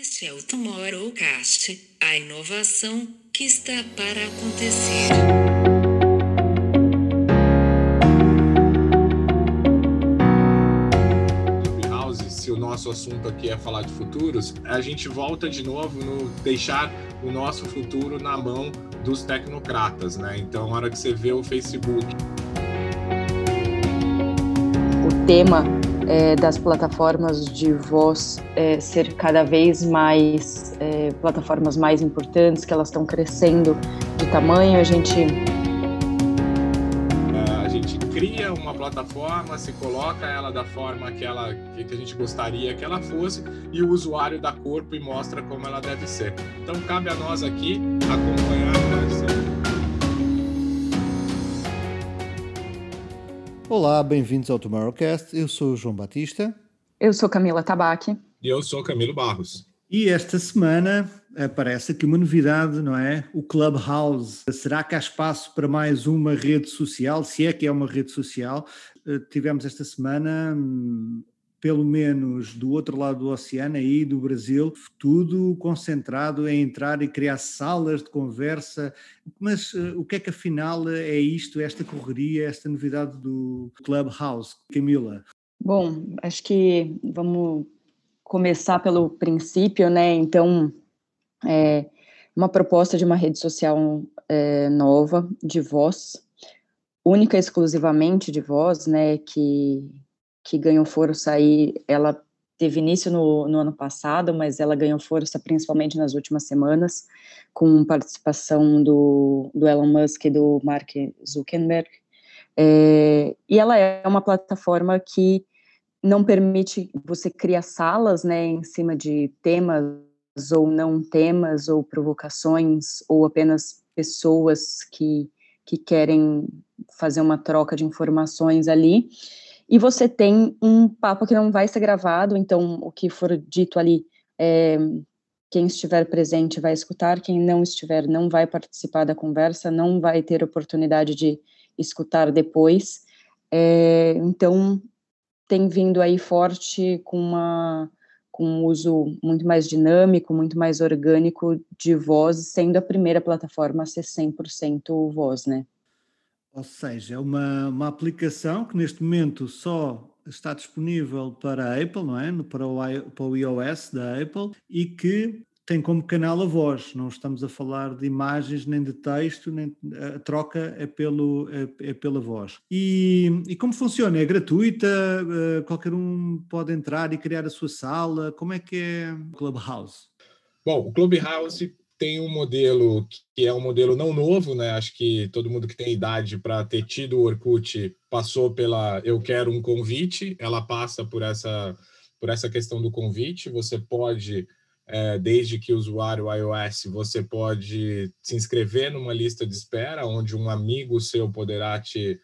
Este é o Tomorrowcast, a inovação que está para acontecer. Clubhouse, se o nosso assunto aqui é falar de futuros, a gente volta de novo no deixar o nosso futuro na mão dos tecnocratas, né? Então, na hora que você vê o Facebook. O tema é, das plataformas de voz é, ser cada vez mais é, plataformas mais importantes, que elas estão crescendo de tamanho, a gente a gente cria uma plataforma, se coloca ela da forma que ela que a gente gostaria que ela fosse e o usuário dá corpo e mostra como ela deve ser. Então cabe a nós aqui acompanhar Olá, bem-vindos ao Tomorrowcast. Eu sou o João Batista. Eu sou Camila Tabaque. E eu sou Camilo Barros. E esta semana aparece aqui uma novidade, não é? O Clubhouse. Será que há espaço para mais uma rede social? Se é que é uma rede social. Eh, tivemos esta semana hum, pelo menos do outro lado do oceano, aí do Brasil, tudo concentrado em entrar e criar salas de conversa. Mas uh, o que é que afinal é isto, esta correria, esta novidade do Clubhouse? Camila? Bom, acho que vamos começar pelo princípio, né? Então, é uma proposta de uma rede social é, nova, de voz, única e exclusivamente de voz, né? Que que ganhou força aí, ela teve início no, no, ano passado, mas ela ganhou força principalmente nas últimas semanas, com participação do, do Elon Musk e do Mark Zuckerberg. É, e ela é uma plataforma que não permite você criar salas né, em cima de temas ou não temas, ou provocações, ou apenas pessoas que, que querem fazer uma troca de informações ali. E você tem um papo que não vai ser gravado, então o que for dito ali, é, quem estiver presente vai escutar, quem não estiver não vai participar da conversa, não vai ter oportunidade de escutar depois. É, então, tem vindo aí forte com uma com um uso muito mais dinâmico, muito mais orgânico de voz, sendo a primeira plataforma a ser 100% voz, né? Ou seja, é uma, uma aplicação que neste momento só está disponível para a Apple, não é? Para o, para o iOS da Apple e que tem como canal a voz. Não estamos a falar de imagens nem de texto, nem, a troca é, pelo, é, é pela voz. E, e, como funciona? É gratuita? Eh, qualquer um pode entrar e criar a sua sala? Como é que é o Clubhouse? Bom, o Clubhouse tem um modelo que é um modelo não novo, né? Acho que todo mundo que tem idade para ter tido o Orkut passou pela eu quero um convite, ela passa por essa por essa questão do convite. Você pode, é, desde que usuário iOS, você pode se inscrever numa lista de espera, onde um amigo seu poderá te,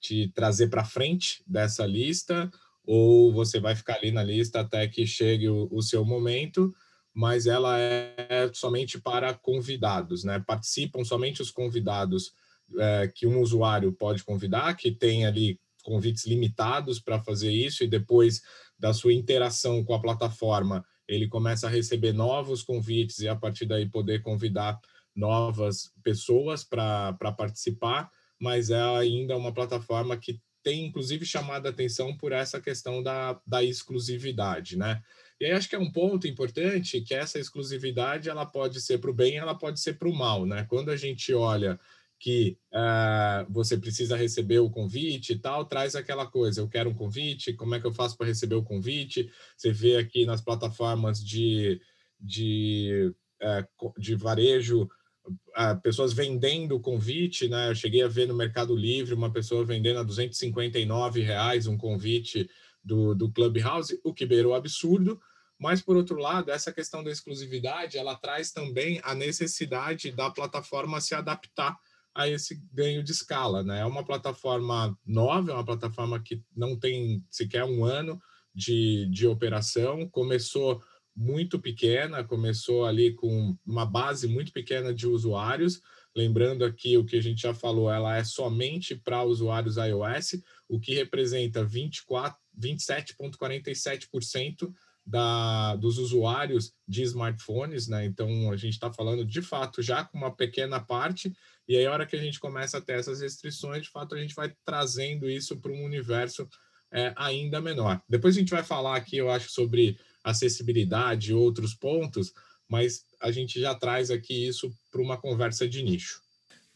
te trazer para frente dessa lista, ou você vai ficar ali na lista até que chegue o, o seu momento mas ela é somente para convidados, né? Participam somente os convidados é, que um usuário pode convidar, que tem ali convites limitados para fazer isso, e depois da sua interação com a plataforma, ele começa a receber novos convites e a partir daí poder convidar novas pessoas para participar, mas é ainda uma plataforma que tem inclusive chamado a atenção por essa questão da, da exclusividade, né? E aí acho que é um ponto importante que essa exclusividade ela pode ser para o bem, ela pode ser para o mal, né? Quando a gente olha que uh, você precisa receber o convite e tal, traz aquela coisa, eu quero um convite, como é que eu faço para receber o convite? Você vê aqui nas plataformas de, de, uh, de varejo, uh, pessoas vendendo convite, né? Eu cheguei a ver no Mercado Livre uma pessoa vendendo a 259 reais um convite do, do Clubhouse, o que beirou absurdo, mas por outro lado, essa questão da exclusividade, ela traz também a necessidade da plataforma se adaptar a esse ganho de escala, né? É uma plataforma nova, é uma plataforma que não tem sequer um ano de, de operação, começou muito pequena, começou ali com uma base muito pequena de usuários, Lembrando aqui o que a gente já falou, ela é somente para usuários iOS, o que representa 24, 27,47% da, dos usuários de smartphones, né? Então a gente está falando de fato já com uma pequena parte, e aí a hora que a gente começa a ter essas restrições, de fato a gente vai trazendo isso para um universo é, ainda menor. Depois a gente vai falar aqui, eu acho, sobre acessibilidade e outros pontos, mas a gente já traz aqui isso para uma conversa de nicho.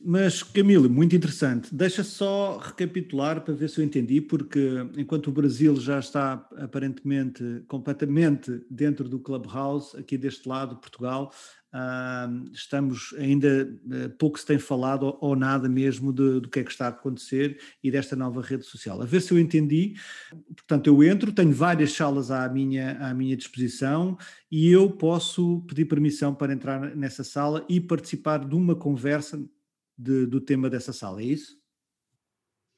Mas, Camilo, muito interessante. Deixa só recapitular para ver se eu entendi, porque enquanto o Brasil já está aparentemente completamente dentro do Clubhouse, aqui deste lado, Portugal, Uh, estamos ainda uh, pouco se tem falado ou nada mesmo de, do que é que está a acontecer e desta nova rede social. A ver se eu entendi. Portanto, eu entro, tenho várias salas à minha, à minha disposição e eu posso pedir permissão para entrar nessa sala e participar de uma conversa de, do tema dessa sala, é isso?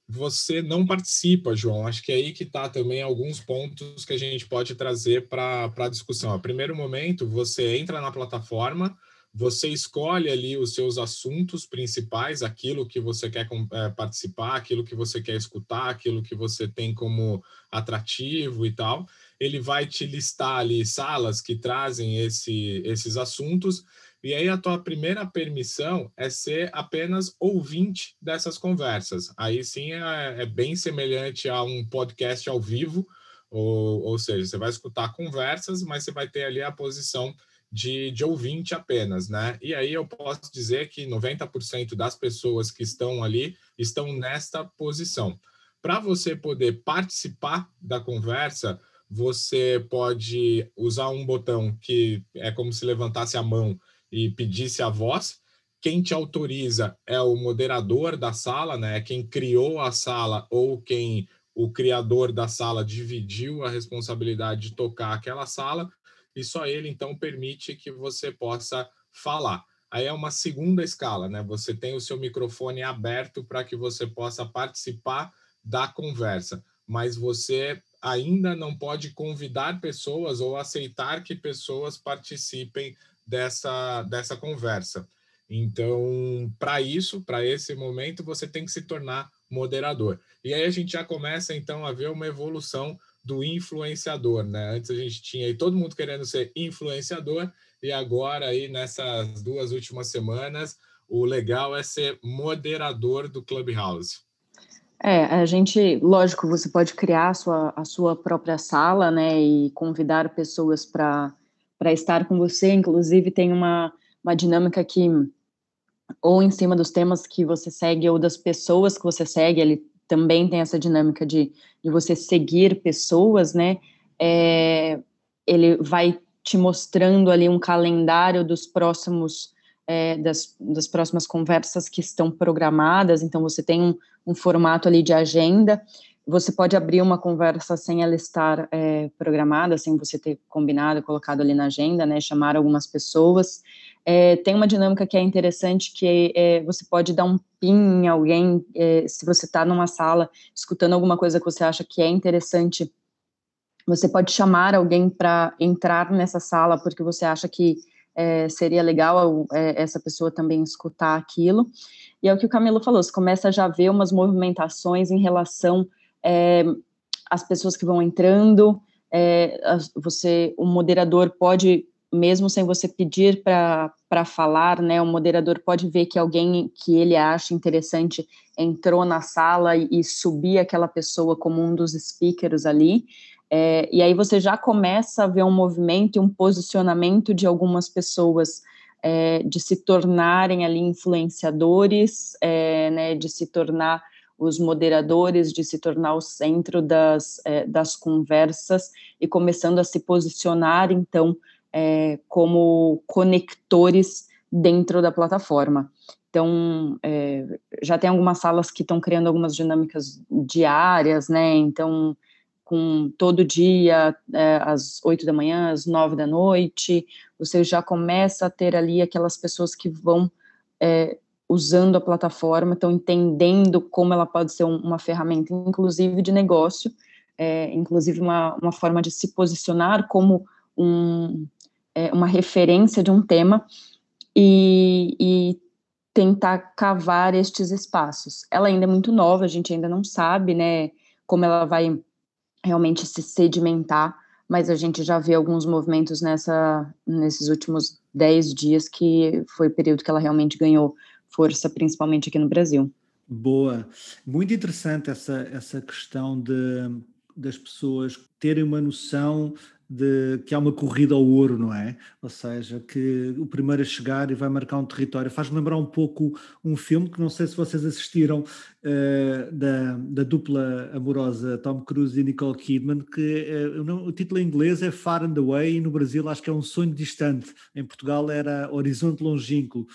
Você não participa, João. Acho que é aí que está também alguns pontos que a gente pode trazer para a discussão. A primeiro momento, você entra na plataforma, você escolhe ali os seus assuntos principais, aquilo que você quer é, participar, aquilo que você quer escutar, aquilo que você tem como atrativo e tal. Ele vai te listar ali salas que trazem esse, esses assuntos e aí a tua primeira permissão é ser apenas ouvinte dessas conversas. Aí sim é, é bem semelhante a um podcast ao vivo, ou, ou seja, você vai escutar conversas, mas você vai ter ali a posição de, de ouvinte apenas, né? E aí eu posso dizer que 90% das pessoas que estão ali estão nesta posição. Para você poder participar da conversa, você pode usar um botão que é como se levantasse a mão e pedisse a voz. Quem te autoriza é o moderador da sala, né? Quem criou a sala ou quem o criador da sala dividiu a responsabilidade de tocar aquela sala e só ele então permite que você possa falar. Aí é uma segunda escala, né? Você tem o seu microfone aberto para que você possa participar da conversa, mas você ainda não pode convidar pessoas ou aceitar que pessoas participem dessa, dessa conversa. Então, para isso, para esse momento, você tem que se tornar moderador. E aí a gente já começa, então, a ver uma evolução do influenciador, né? Antes a gente tinha aí todo mundo querendo ser influenciador, e agora aí nessas duas últimas semanas, o legal é ser moderador do Clubhouse. É, a gente, lógico, você pode criar a sua, a sua própria sala, né, e convidar pessoas para para estar com você. Inclusive, tem uma, uma dinâmica que, ou em cima dos temas que você segue, ou das pessoas que você segue, ele também tem essa dinâmica de, de você seguir pessoas, né? É, ele vai te mostrando ali um calendário dos próximos. É, das, das próximas conversas que estão programadas, então você tem um, um formato ali de agenda, você pode abrir uma conversa sem ela estar é, programada, sem você ter combinado, colocado ali na agenda, né? Chamar algumas pessoas. É, tem uma dinâmica que é interessante, que é, você pode dar um pin em alguém, se você está numa sala escutando alguma coisa que você acha que é interessante, você pode chamar alguém para entrar nessa sala, porque você acha que seria legal essa pessoa também escutar aquilo. E é o que o Camilo falou, você começa já a ver umas movimentações em relação é, as pessoas que vão entrando, é, você, o moderador pode, mesmo sem você pedir para falar, né, o moderador pode ver que alguém que ele acha interessante entrou na sala e, e subir aquela pessoa como um dos speakers ali, é, e aí você já começa a ver um movimento e um posicionamento de algumas pessoas é, de se tornarem ali influenciadores, é, né, de se tornar os moderadores de se tornar o centro das, é, das conversas e começando a se posicionar, então, é, como conectores dentro da plataforma. Então, é, já tem algumas salas que estão criando algumas dinâmicas diárias, né? Então, com todo dia, é, às oito da manhã, às nove da noite, você já começa a ter ali aquelas pessoas que vão é, usando a plataforma, estão entendendo como ela pode ser um, uma ferramenta, inclusive de negócio, é, inclusive uma, uma forma de se posicionar como um, é, uma referência de um tema e, e tentar cavar estes espaços. Ela ainda é muito nova, a gente ainda não sabe, né, como ela vai realmente se sedimentar, mas a gente já vê alguns movimentos nessa, nesses últimos 10 dias, que foi o período que ela realmente ganhou força, principalmente aqui no Brasil. Boa. Muito interessante essa, essa questão de, das pessoas terem uma noção de que há uma corrida ao ouro, não é? Ou seja, que o primeiro a chegar e vai marcar um território. Faz-me lembrar um pouco um filme que não sei se vocês assistiram, uh, da, da dupla amorosa Tom Cruise e Nicole Kidman, que uh, o título em inglês é Far and Away e no Brasil acho que é Um Sonho Distante. Em Portugal era Horizonte Longínquo,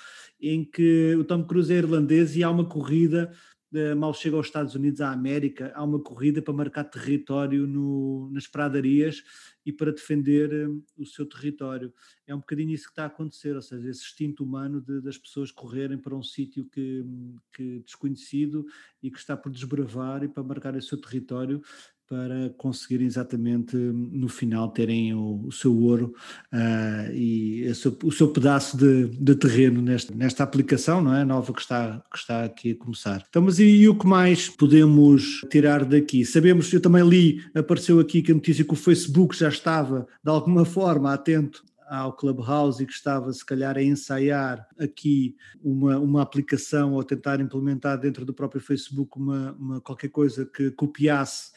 em que o Tom Cruise é irlandês e há uma corrida mal chega aos Estados Unidos, à América, há uma corrida para marcar território no, nas pradarias e para defender um, o seu território. É um bocadinho isso que está a acontecer, ou seja, esse instinto humano de, das pessoas correrem para um sítio que, que desconhecido e que está por desbravar e para marcar o seu território para conseguirem exatamente no final terem o, o seu ouro uh, e seu, o seu pedaço de, de terreno nesta, nesta aplicação não é nova que está que está aqui a começar. Então, mas e, e, o que mais podemos tirar daqui? Sabemos, eu também li, apareceu aqui que a notícia que o Facebook já estava de alguma forma atento ao Clubhouse e que estava se calhar a ensaiar aqui uma, uma aplicação ou tentar implementar dentro do próprio Facebook uma, uma qualquer coisa que copiasse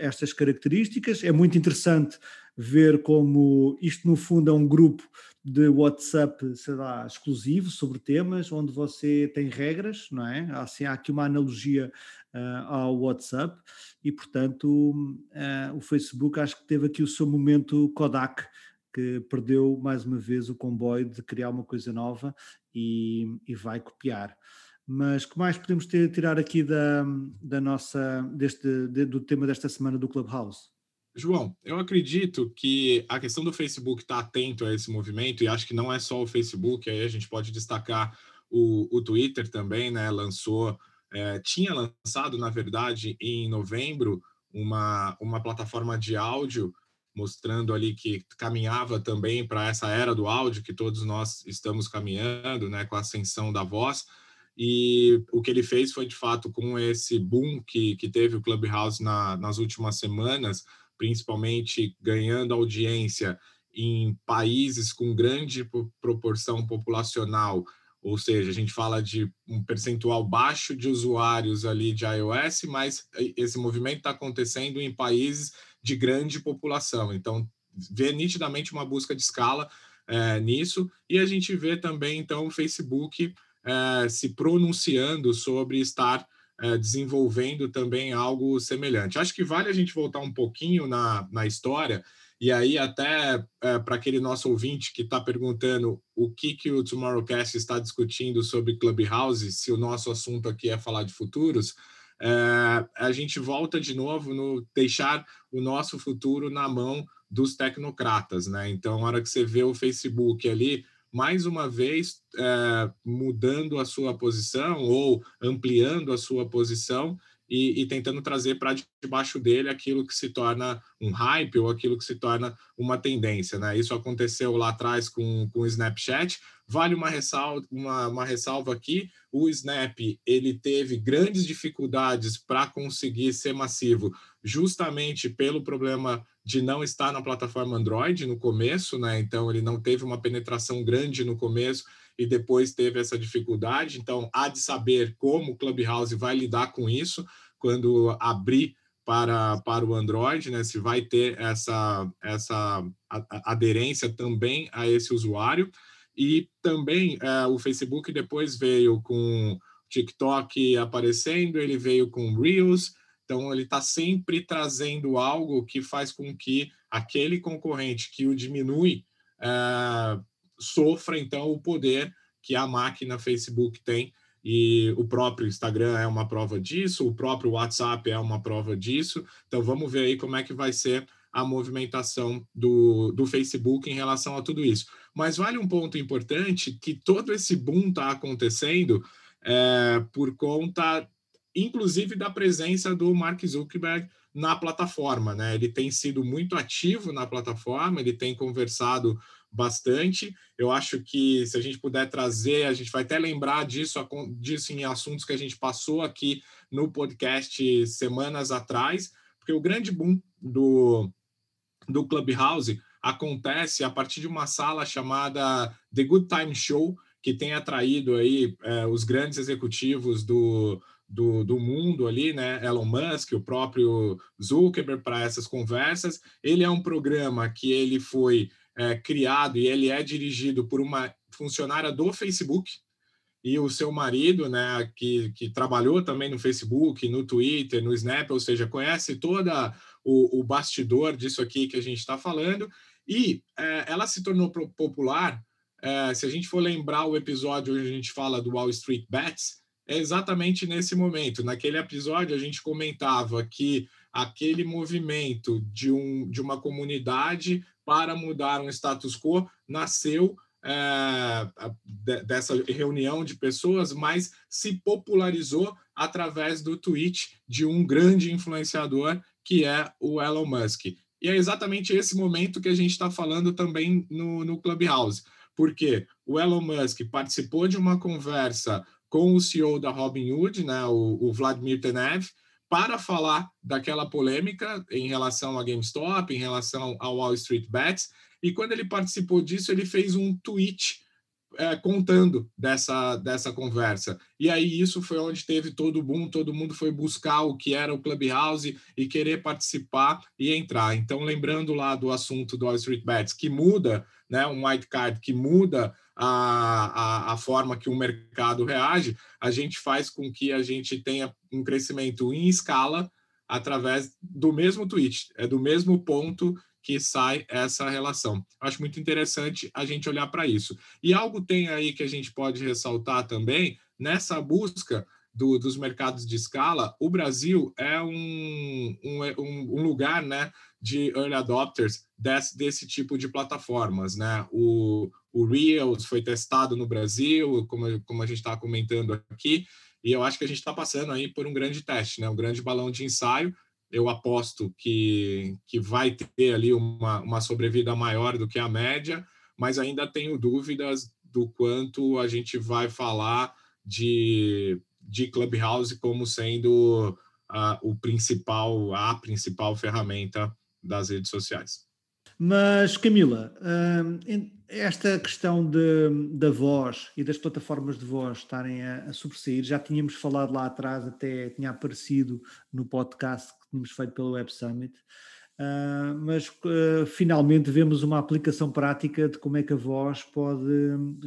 estas características. É muito interessante ver como isto, no fundo, é um grupo de WhatsApp, sei lá, exclusivo sobre temas, onde você tem regras, não é? Assim, há aqui uma analogia uh, ao WhatsApp e, portanto, uh, o Facebook acho que teve aqui o seu momento Kodak, que perdeu mais uma vez o comboio de criar uma coisa nova e, e vai copiar. Mas que mais podemos ter, tirar aqui da, da nossa, deste, de, do tema desta semana do Clubhouse? João, eu acredito que a questão do Facebook estar tá atento a esse movimento, e acho que não é só o Facebook, aí a gente pode destacar o, o Twitter também, né? Lançou, é, tinha lançado, na verdade, em novembro, uma, uma plataforma de áudio mostrando ali que caminhava também para essa era do áudio que todos nós estamos caminhando, né, com a ascensão da voz. E o que ele fez foi, de fato, com esse boom que, que teve o Clubhouse na, nas últimas semanas, principalmente ganhando audiência em países com grande proporção populacional, ou seja, a gente fala de um percentual baixo de usuários ali de iOS, mas esse movimento está acontecendo em países de grande população. Então, vê nitidamente uma busca de escala é, nisso, e a gente vê também, então, o Facebook é, se pronunciando sobre estar é, desenvolvendo também algo semelhante. Acho que vale a gente voltar um pouquinho na, na história, e aí até é, para aquele nosso ouvinte que está perguntando o que, que o Tomorrowcast está discutindo sobre Clubhouse, se o nosso assunto aqui é falar de futuros, a gente volta de novo no deixar o nosso futuro na mão dos tecnocratas, né? Então, na hora que você vê o Facebook ali, mais uma vez é, mudando a sua posição ou ampliando a sua posição e, e tentando trazer para debaixo dele aquilo que se torna um hype ou aquilo que se torna uma tendência. Né? Isso aconteceu lá atrás com, com o Snapchat. Vale uma ressalva, uma, uma ressalva aqui: o Snap ele teve grandes dificuldades para conseguir ser massivo, justamente pelo problema de não estar na plataforma Android no começo, né? Então ele não teve uma penetração grande no começo e depois teve essa dificuldade. Então há de saber como o Clubhouse vai lidar com isso quando abrir para, para o Android, né? Se vai ter essa essa aderência também a esse usuário e também é, o Facebook depois veio com TikTok aparecendo, ele veio com Reels então, ele está sempre trazendo algo que faz com que aquele concorrente que o diminui é, sofra, então, o poder que a máquina Facebook tem. E o próprio Instagram é uma prova disso, o próprio WhatsApp é uma prova disso. Então, vamos ver aí como é que vai ser a movimentação do, do Facebook em relação a tudo isso. Mas vale um ponto importante que todo esse boom está acontecendo é, por conta inclusive da presença do Mark Zuckerberg na plataforma, né? Ele tem sido muito ativo na plataforma, ele tem conversado bastante. Eu acho que se a gente puder trazer, a gente vai até lembrar disso, disso em assuntos que a gente passou aqui no podcast semanas atrás, porque o grande boom do, do Clubhouse acontece a partir de uma sala chamada The Good Time Show, que tem atraído aí é, os grandes executivos do, do, do, mundo ali, né? Elon Musk, o próprio Zuckerberg para essas conversas. Ele é um programa que ele foi é, criado e ele é dirigido por uma funcionária do Facebook e o seu marido, né, que, que trabalhou também no Facebook, no Twitter, no Snap, ou seja, conhece toda o, o bastidor disso aqui que a gente está falando e é, ela se tornou popular. É, se a gente for lembrar o episódio onde a gente fala do Wall Street Bets, é exatamente nesse momento. Naquele episódio, a gente comentava que aquele movimento de, um, de uma comunidade para mudar um status quo nasceu é, dessa reunião de pessoas, mas se popularizou através do tweet de um grande influenciador que é o Elon Musk. E é exatamente esse momento que a gente está falando também no, no Clubhouse, porque o Elon Musk participou de uma conversa com o CEO da Robinhood, né, o, o Vladimir Tenev, para falar daquela polêmica em relação a GameStop, em relação ao Wall Street Bets, e quando ele participou disso, ele fez um tweet é, contando dessa, dessa conversa. E aí isso foi onde teve todo o boom, todo mundo foi buscar o que era o Clubhouse e querer participar e entrar. Então, lembrando lá do assunto do Wall Street Bets, que muda, né, um white card que muda a, a, a forma que o mercado reage, a gente faz com que a gente tenha um crescimento em escala através do mesmo tweet, é do mesmo ponto que sai essa relação. Acho muito interessante a gente olhar para isso. E algo tem aí que a gente pode ressaltar também, nessa busca do, dos mercados de escala, o Brasil é um, um, um lugar né, de early adopters desse, desse tipo de plataformas. Né? O, o Reels foi testado no Brasil, como, como a gente está comentando aqui, e eu acho que a gente está passando aí por um grande teste, né? um grande balão de ensaio, eu aposto que, que vai ter ali uma, uma sobrevida maior do que a média, mas ainda tenho dúvidas do quanto a gente vai falar de, de Clubhouse como sendo uh, o principal, a principal ferramenta das redes sociais. Mas, Camila, hum, esta questão de, da voz e das plataformas de voz estarem a, a sobressair, já tínhamos falado lá atrás, até tinha aparecido no podcast que tínhamos feito pelo Web Summit, uh, mas uh, finalmente vemos uma aplicação prática de como é que a voz pode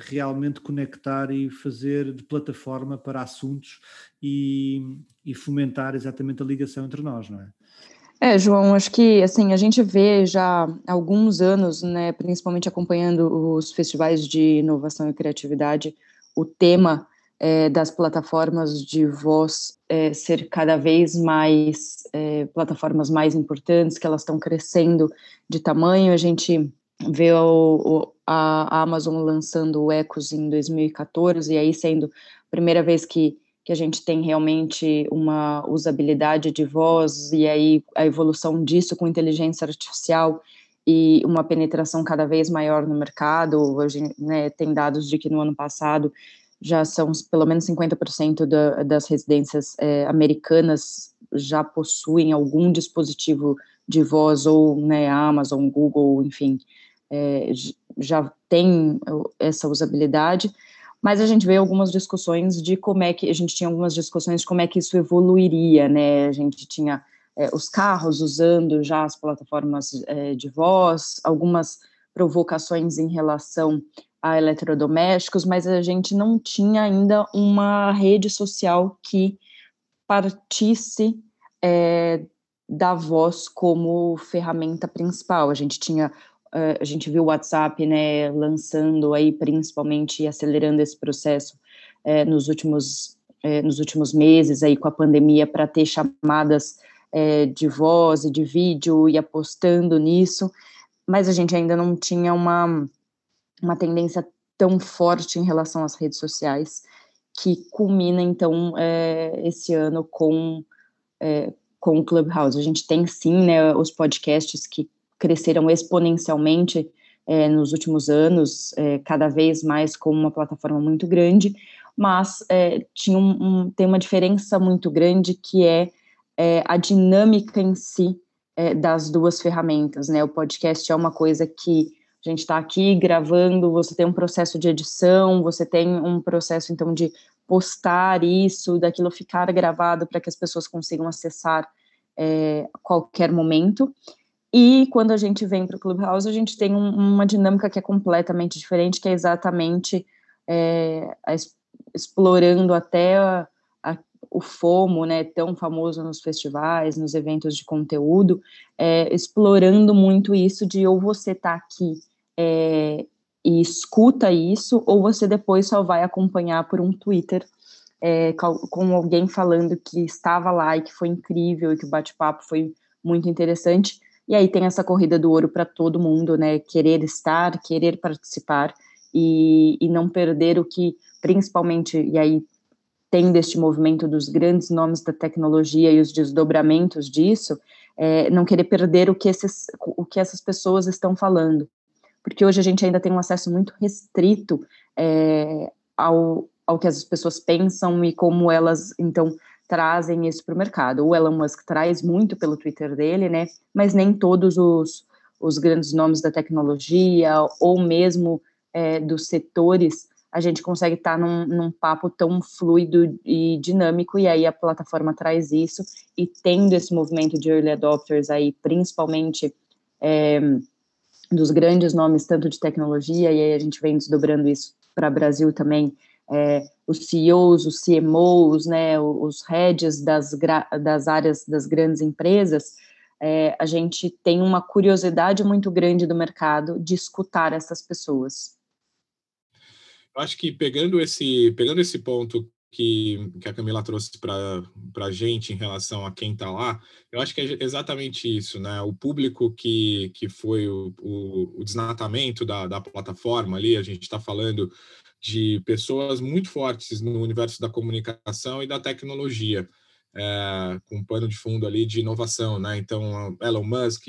realmente conectar e fazer de plataforma para assuntos e, e fomentar exatamente a ligação entre nós, não é? É, João, acho que assim a gente vê já há alguns anos, né, principalmente acompanhando os festivais de inovação e criatividade, o tema é, das plataformas de voz é, ser cada vez mais é, plataformas mais importantes, que elas estão crescendo de tamanho. A gente vê o, o, a Amazon lançando o Ecos em 2014 e aí sendo a primeira vez que que a gente tem realmente uma usabilidade de voz e aí a evolução disso com inteligência artificial e uma penetração cada vez maior no mercado. Hoje, né, tem dados de que no ano passado já são pelo menos 50% da, das residências é, americanas já possuem algum dispositivo de voz ou né, Amazon, Google, enfim, é, já tem essa usabilidade mas a gente vê algumas discussões de como é que a gente tinha algumas discussões de como é que isso evoluiria, né? A gente tinha é, os carros usando já as plataformas é, de voz, algumas provocações em relação a eletrodomésticos, mas a gente não tinha ainda uma rede social que partisse é, da voz como ferramenta principal. A gente tinha a gente viu o WhatsApp, né, lançando aí principalmente e acelerando esse processo uh, nos últimos uh, nos últimos meses aí com a pandemia para ter chamadas de voz e de vídeo e apostando nisso, mas a gente ainda não tinha uma uma tendência tão forte em relação às redes sociais que culmina então esse ano com com o Clubhouse. A gente tem sim, né, os podcasts que cresceram exponencialmente é, nos últimos anos, é, cada vez mais como uma plataforma muito grande, mas é, tinha um, um, tem uma diferença muito grande que é, a dinâmica em si das duas ferramentas, né? O podcast é uma coisa que a gente está aqui gravando, você tem um processo de edição, você tem um processo, então, de postar isso, daquilo ficar gravado para que as pessoas consigam acessar é, a qualquer momento. E quando a gente vem para o Clubhouse, a gente tem um, uma dinâmica que é completamente diferente, que é exatamente é, a, explorando até a, a, o FOMO, né, tão famoso nos festivais, nos eventos de conteúdo, é, explorando muito isso de ou você está aqui é, e escuta isso, ou você depois só vai acompanhar por um Twitter é, com alguém falando que estava lá e que foi incrível e que o bate-papo foi muito interessante. E aí tem essa corrida do ouro para todo mundo, né? Querer estar, querer participar e, e não perder o que, principalmente, e aí tem deste movimento dos grandes nomes da tecnologia e os desdobramentos disso, é, não querer perder o que, esses, o que essas pessoas estão falando porque hoje a gente ainda tem um acesso muito restrito é, ao, ao que as pessoas pensam e como elas, então, trazem isso para o mercado. O Elon Musk traz muito pelo Twitter dele, né, mas nem todos os, os grandes nomes da tecnologia ou mesmo é, dos setores a gente consegue estar tá num, num, papo tão fluido e dinâmico, e aí a plataforma traz isso, e tendo esse movimento de early adopters aí, principalmente é, dos grandes nomes, tanto de tecnologia, e aí a gente vem desdobrando isso para o Brasil também, é, os CEOs, os CMOs, né, os heads das, das áreas das grandes empresas, é, a gente tem uma curiosidade muito grande do mercado de escutar essas pessoas. Eu acho que pegando esse, pegando esse ponto que, que a Camila trouxe para a gente em relação a quem está lá, eu acho que é exatamente isso, né? O público que, que foi o, o, o desnatamento da, da plataforma ali, a gente está falando de pessoas muito fortes no universo da comunicação e da tecnologia. É, com um pano de fundo ali de inovação, né? Então, Elon Musk,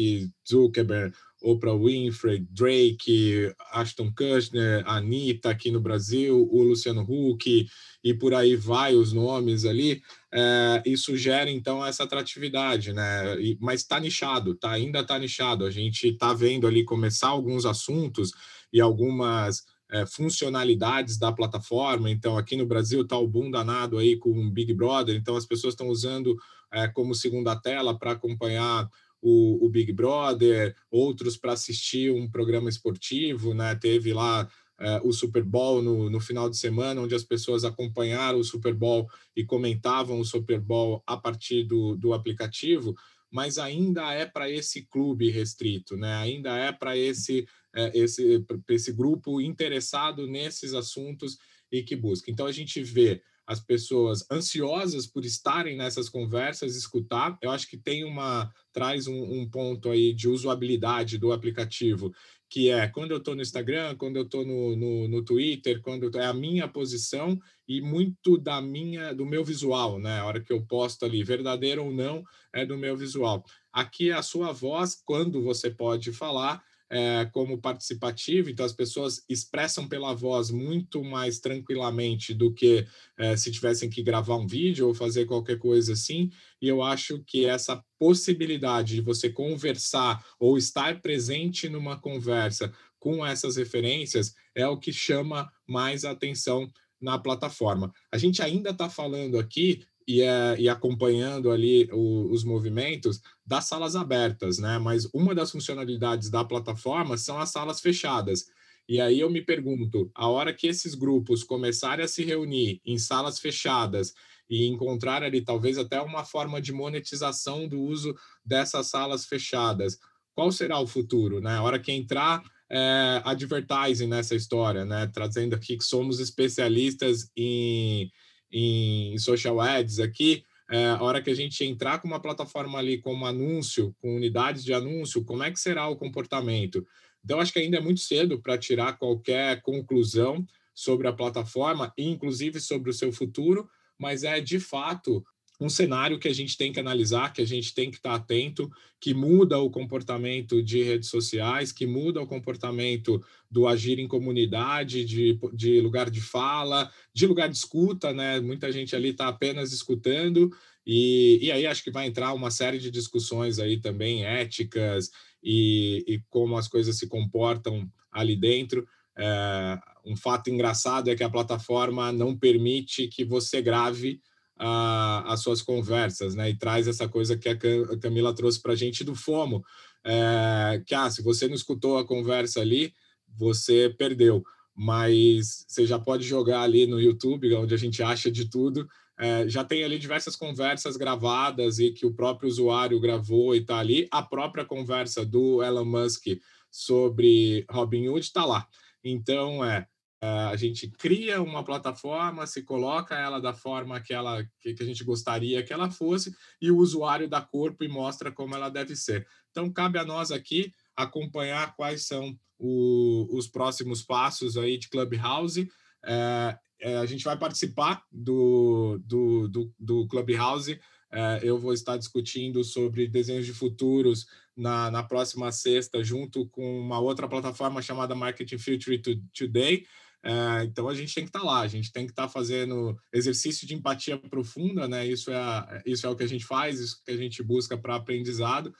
Zuckerberg, Oprah Winfrey, Drake, Ashton Kutcher, Anitta aqui no Brasil, o Luciano Huck e por aí vai os nomes ali, é, isso gera então essa atratividade, né? E, mas está nichado, tá? ainda está nichado. A gente está vendo ali começar alguns assuntos e algumas é, funcionalidades da plataforma. Então, aqui no Brasil está o boom danado aí com o Big Brother, então as pessoas estão usando é, como segunda tela para acompanhar o, o Big Brother, outros para assistir um programa esportivo, né? Teve lá é, o Super Bowl no, no final de semana, onde as pessoas acompanharam o Super Bowl e comentavam o Super Bowl a partir do, do aplicativo, mas ainda é para esse clube restrito, né? Ainda é para esse, esse, esse grupo interessado nesses assuntos e que busca. Então a gente vê as pessoas ansiosas por estarem nessas conversas, escutar. Eu acho que tem uma traz um, um ponto aí de usabilidade do aplicativo, que é quando eu estou no Instagram, quando eu estou no, no, no, Twitter, quando é a minha posição e muito da minha do meu visual, né? A hora que eu posto ali, verdadeiro ou não, é do meu visual. Aqui é a sua voz, quando você pode falar, é, como participativo, então as pessoas expressam pela voz muito mais tranquilamente do que é, se tivessem que gravar um vídeo ou fazer qualquer coisa assim. E eu acho que essa possibilidade de você conversar ou estar presente numa conversa com essas referências é o que chama mais atenção na plataforma. A gente ainda está falando aqui e, é, e acompanhando ali o, os movimentos das salas abertas, né? Mas uma das funcionalidades da plataforma são as salas fechadas. E aí eu me pergunto, a hora que esses grupos começarem a se reunir em salas fechadas e encontrar ali talvez até uma forma de monetização do uso dessas salas fechadas, qual será o futuro, né? A hora que entrar é, advertising nessa história, né? Trazendo aqui que somos especialistas em em social ads aqui, é, a hora que a gente entrar com uma plataforma ali como anúncio, com unidades de anúncio, como é que será o comportamento? Então, acho que ainda é muito cedo para tirar qualquer conclusão sobre a plataforma, inclusive sobre o seu futuro, mas é de fato um cenário que a gente tem que analisar, que a gente tem que estar atento, que muda o comportamento de redes sociais, que muda o comportamento do agir em comunidade, de, de lugar de fala, de lugar de escuta, né? Muita gente ali está apenas escutando E, e aí acho que vai entrar uma série de discussões aí também éticas e, e como as coisas se comportam ali dentro. É, um fato engraçado é que a plataforma não permite que você grave uh, as suas conversas, né? E traz essa coisa que a Camila trouxe para a gente do FOMO, é, que ah, se você não escutou a conversa ali, você perdeu. Mas você já pode jogar ali no YouTube, onde a gente acha de tudo, é, já tem ali diversas conversas gravadas e que o próprio usuário gravou e está ali. A própria conversa do Elon Musk sobre Robinhood está lá. Então, é, é, a gente cria uma plataforma, se coloca ela da forma que, ela, que a gente gostaria que ela fosse e o usuário dá corpo e mostra como ela deve ser. Então, cabe a nós aqui acompanhar quais são o, os próximos passos aí de Clubhouse. É, é, a gente vai participar do, do, do, do Clubhouse. É, eu vou estar discutindo sobre desenhos de futuros na, na próxima sexta, junto com uma outra plataforma chamada Marketing Future Today. É, então a gente tem que estar lá, a gente tem que estar fazendo exercício de empatia profunda, né? Isso é, a, isso é o que a gente faz, isso que a gente busca para aprendizado.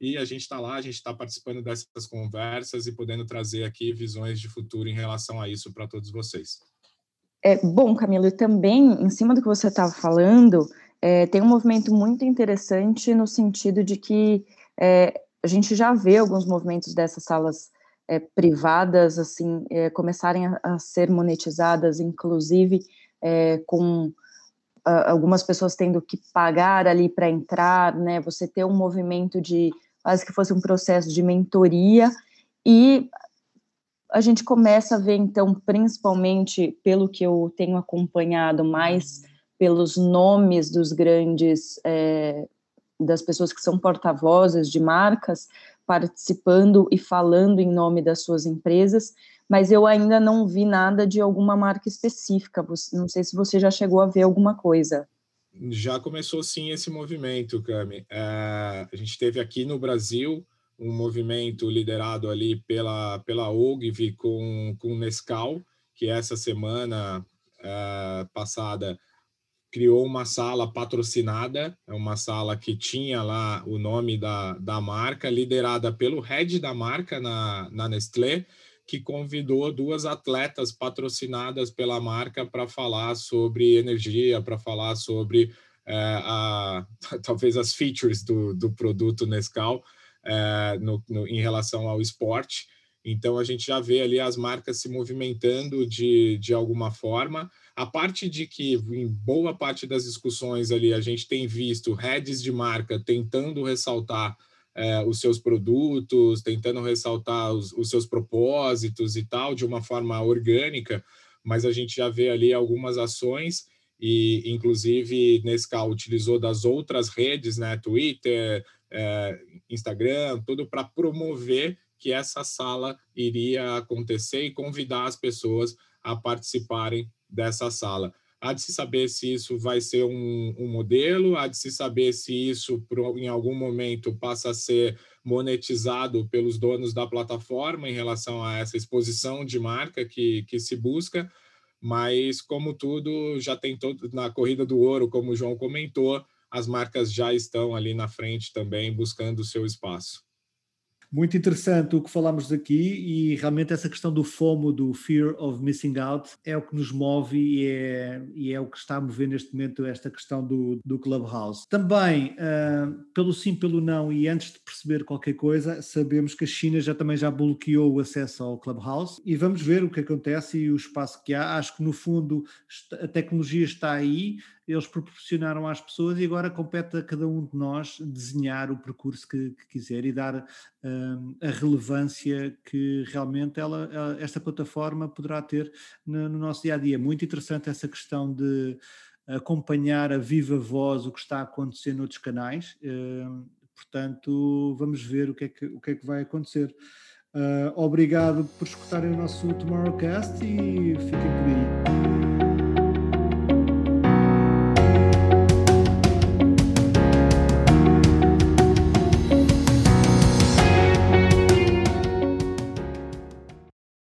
E a gente está lá, a gente está participando dessas conversas e podendo trazer aqui visões de futuro em relação a isso para todos vocês. É, bom, Camilo, e também, em cima do que você estava falando, é, tem um movimento muito interessante no sentido de que é, a gente já vê alguns movimentos dessas salas é, privadas, assim, é, começarem a, a, ser monetizadas, inclusive é, com a, algumas pessoas tendo que pagar ali para entrar, né, você ter um movimento de, quase que fosse um processo de mentoria, e a gente começa a ver, então, principalmente pelo que eu tenho acompanhado, mais pelos nomes dos grandes, é, das pessoas que são porta-vozes de marcas, participando e falando em nome das suas empresas, mas eu ainda não vi nada de alguma marca específica. Não sei se você já chegou a ver alguma coisa. Já começou sim esse movimento, Cami. É, a gente teve aqui no Brasil um movimento liderado ali pela, pela Ogilvy com, com Nescau, que essa semana uh, passada criou uma sala patrocinada, é uma sala que tinha lá o nome da, da marca, liderada pelo head da marca na, na Nestlé, que convidou duas atletas patrocinadas pela marca para falar sobre energia, para falar sobre é, a, talvez as features do, do produto Nescau é, no, no, em relação ao esporte. Então, a gente já vê ali as marcas se movimentando de, de alguma forma. A parte de que, em boa parte das discussões ali, a gente tem visto heads de marca tentando ressaltar é, os seus produtos, tentando ressaltar os, os seus propósitos e tal, de uma forma orgânica, mas a gente já vê ali algumas ações e inclusive Nescau utilizou das outras redes, né, Twitter, é, Instagram, tudo para promover que essa sala iria acontecer e convidar as pessoas a participarem dessa sala. Há de se saber se isso vai ser um, um modelo, há de se saber se isso, em algum momento, passa a ser monetizado pelos donos da plataforma em relação a essa exposição de marca que, que se busca, mas, como tudo, já tem todo na corrida do ouro, como o João comentou, as marcas já estão ali na frente também buscando o seu espaço. Muito interessante o que falamos aqui e realmente essa questão do FOMO, do Fear of Missing Out, é o que nos move e é, e é o que está a mover neste momento esta questão do, do Clubhouse. Também, uh, pelo sim, pelo não, e antes de perceber qualquer coisa, sabemos que a China já também já bloqueou o acesso ao Clubhouse e vamos ver o que acontece e o espaço que há. Acho que no fundo a tecnologia está aí, eles proporcionaram às pessoas e agora compete a cada um de nós desenhar o percurso que, que quiser e dar um, a relevância que realmente ela, esta plataforma poderá ter no, no, nosso dia a dia. Muito interessante essa questão de acompanhar a viva voz o que está acontecendo noutros canais. Um, portanto, vamos ver o que é que, o que, é que vai acontecer. Uh, obrigado por escutarem o nosso Tomorrowcast e fiquem por aí.